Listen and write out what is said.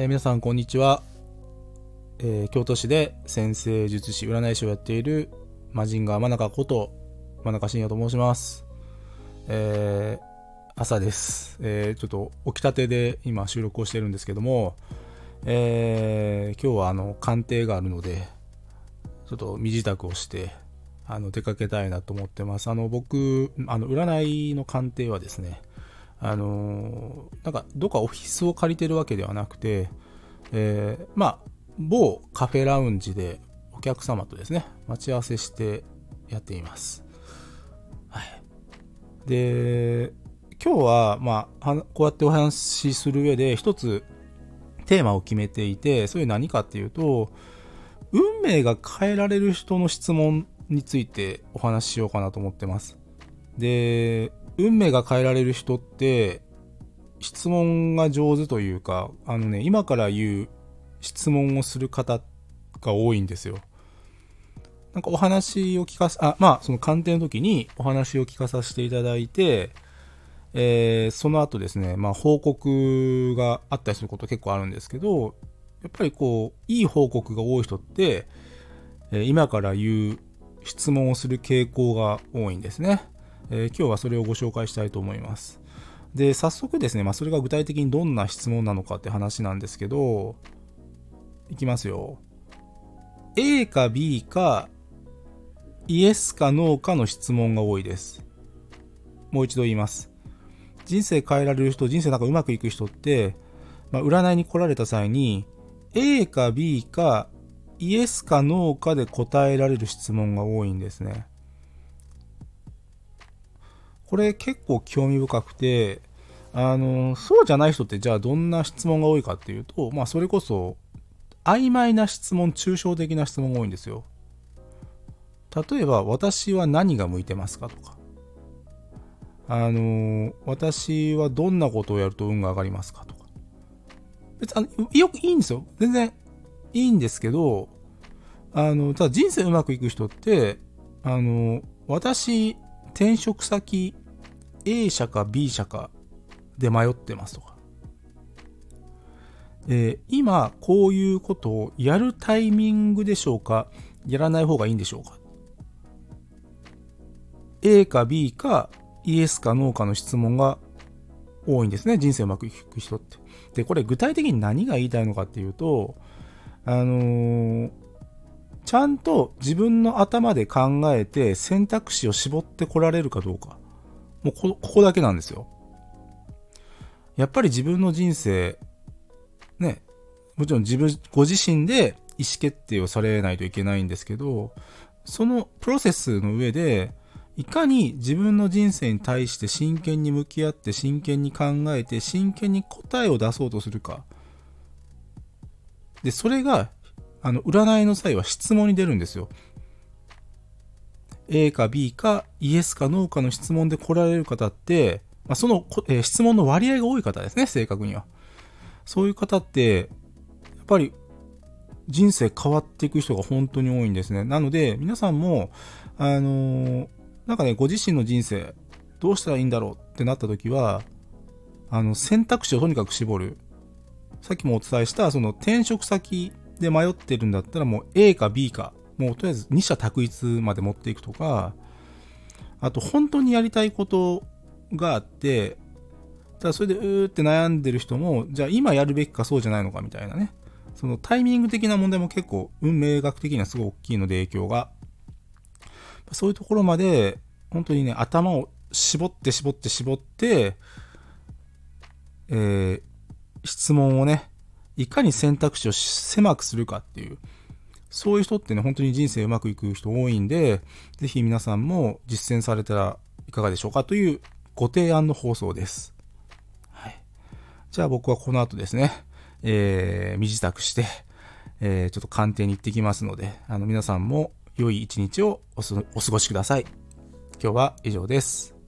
えー、皆さんこんにちは、えー、京都市で先生術師占い師をやっているマジンガー真中こと真中信也と申します、えー、朝です、えちょっと起きたてで今収録をしてるんですけども、え今日はあの鑑定があるのでちょっと身支度をしてあの出かけたいなと思ってます。あの僕あの占いの鑑定はですねあの、なんか、どっかオフィスを借りてるわけではなくて、えー、まあ、某カフェラウンジでお客様とですね、待ち合わせしてやっています。はい。で、今日は、まあ、こうやってお話しする上で、一つテーマを決めていて、それ何かっていうと、運命が変えられる人の質問についてお話ししようかなと思ってます。で、運命が変えられる人って、質問が上手というか、あのね、今から言う質問をする方が多いんですよ。なんかお話を聞かさ、あ、まあ、その鑑定の時にお話を聞かさせていただいて、えー、その後ですね、まあ、報告があったりすること結構あるんですけど、やっぱりこう、いい報告が多い人って、え、今から言う質問をする傾向が多いんですね。えー、今日はそれをご紹介したいと思います。で、早速ですね、まあ、それが具体的にどんな質問なのかって話なんですけど、いきますよ。A か B か、イエスかノーかの質問が多いです。もう一度言います。人生変えられる人、人生なんかうまくいく人って、まあ、占いに来られた際に、A か B か、イエスかノーかで答えられる質問が多いんですね。これ結構興味深くて、あの、そうじゃない人ってじゃあどんな質問が多いかっていうと、まあそれこそ、曖昧な質問、抽象的な質問が多いんですよ。例えば、私は何が向いてますかとか。あの、私はどんなことをやると運が上がりますかとか。別に、よくいいんですよ。全然いいんですけど、あの、ただ人生うまくいく人って、あの、私、転職先 A 社か B 社かで迷ってますとか。えー、今、こういうことをやるタイミングでしょうか？やらない方がいいんでしょうか ?A か B かイエスかノーかの質問が多いんですね。人生うまくいく人って。で、これ具体的に何が言いたいのかっていうと、あのー、ちゃんと自分の頭で考えて選択肢を絞ってこられるかどうか。もうこ、ここだけなんですよ。やっぱり自分の人生、ね、もちろん自分、ご自身で意思決定をされないといけないんですけど、そのプロセスの上で、いかに自分の人生に対して真剣に向き合って真剣に考えて真剣に答えを出そうとするか。で、それが、あの、占いの際は質問に出るんですよ。A か B かイエスかノーかの質問で来られる方って、まあ、その、えー、質問の割合が多い方ですね、正確には。そういう方って、やっぱり人生変わっていく人が本当に多いんですね。なので、皆さんも、あのー、なんかね、ご自身の人生、どうしたらいいんだろうってなった時は、あの、選択肢をとにかく絞る。さっきもお伝えした、その転職先で迷ってるんだったらもう A か B かもうとりあえず二者択一まで持っていくとか、あと本当にやりたいことがあって、ただそれでうーって悩んでる人も、じゃあ今やるべきかそうじゃないのかみたいなね。そのタイミング的な問題も結構運命学的にはすごい大きいので影響が。そういうところまで、本当にね、頭を絞って絞って絞って、えー、質問をね、いかに選択肢を狭くするかっていう、そういう人ってね、本当に人生うまくいく人多いんで、ぜひ皆さんも実践されたらいかがでしょうかというご提案の放送です。はい。じゃあ僕はこの後ですね、えー、身支度して、えー、ちょっと鑑定に行ってきますので、あの皆さんも良い一日をお過ごしください。今日は以上です。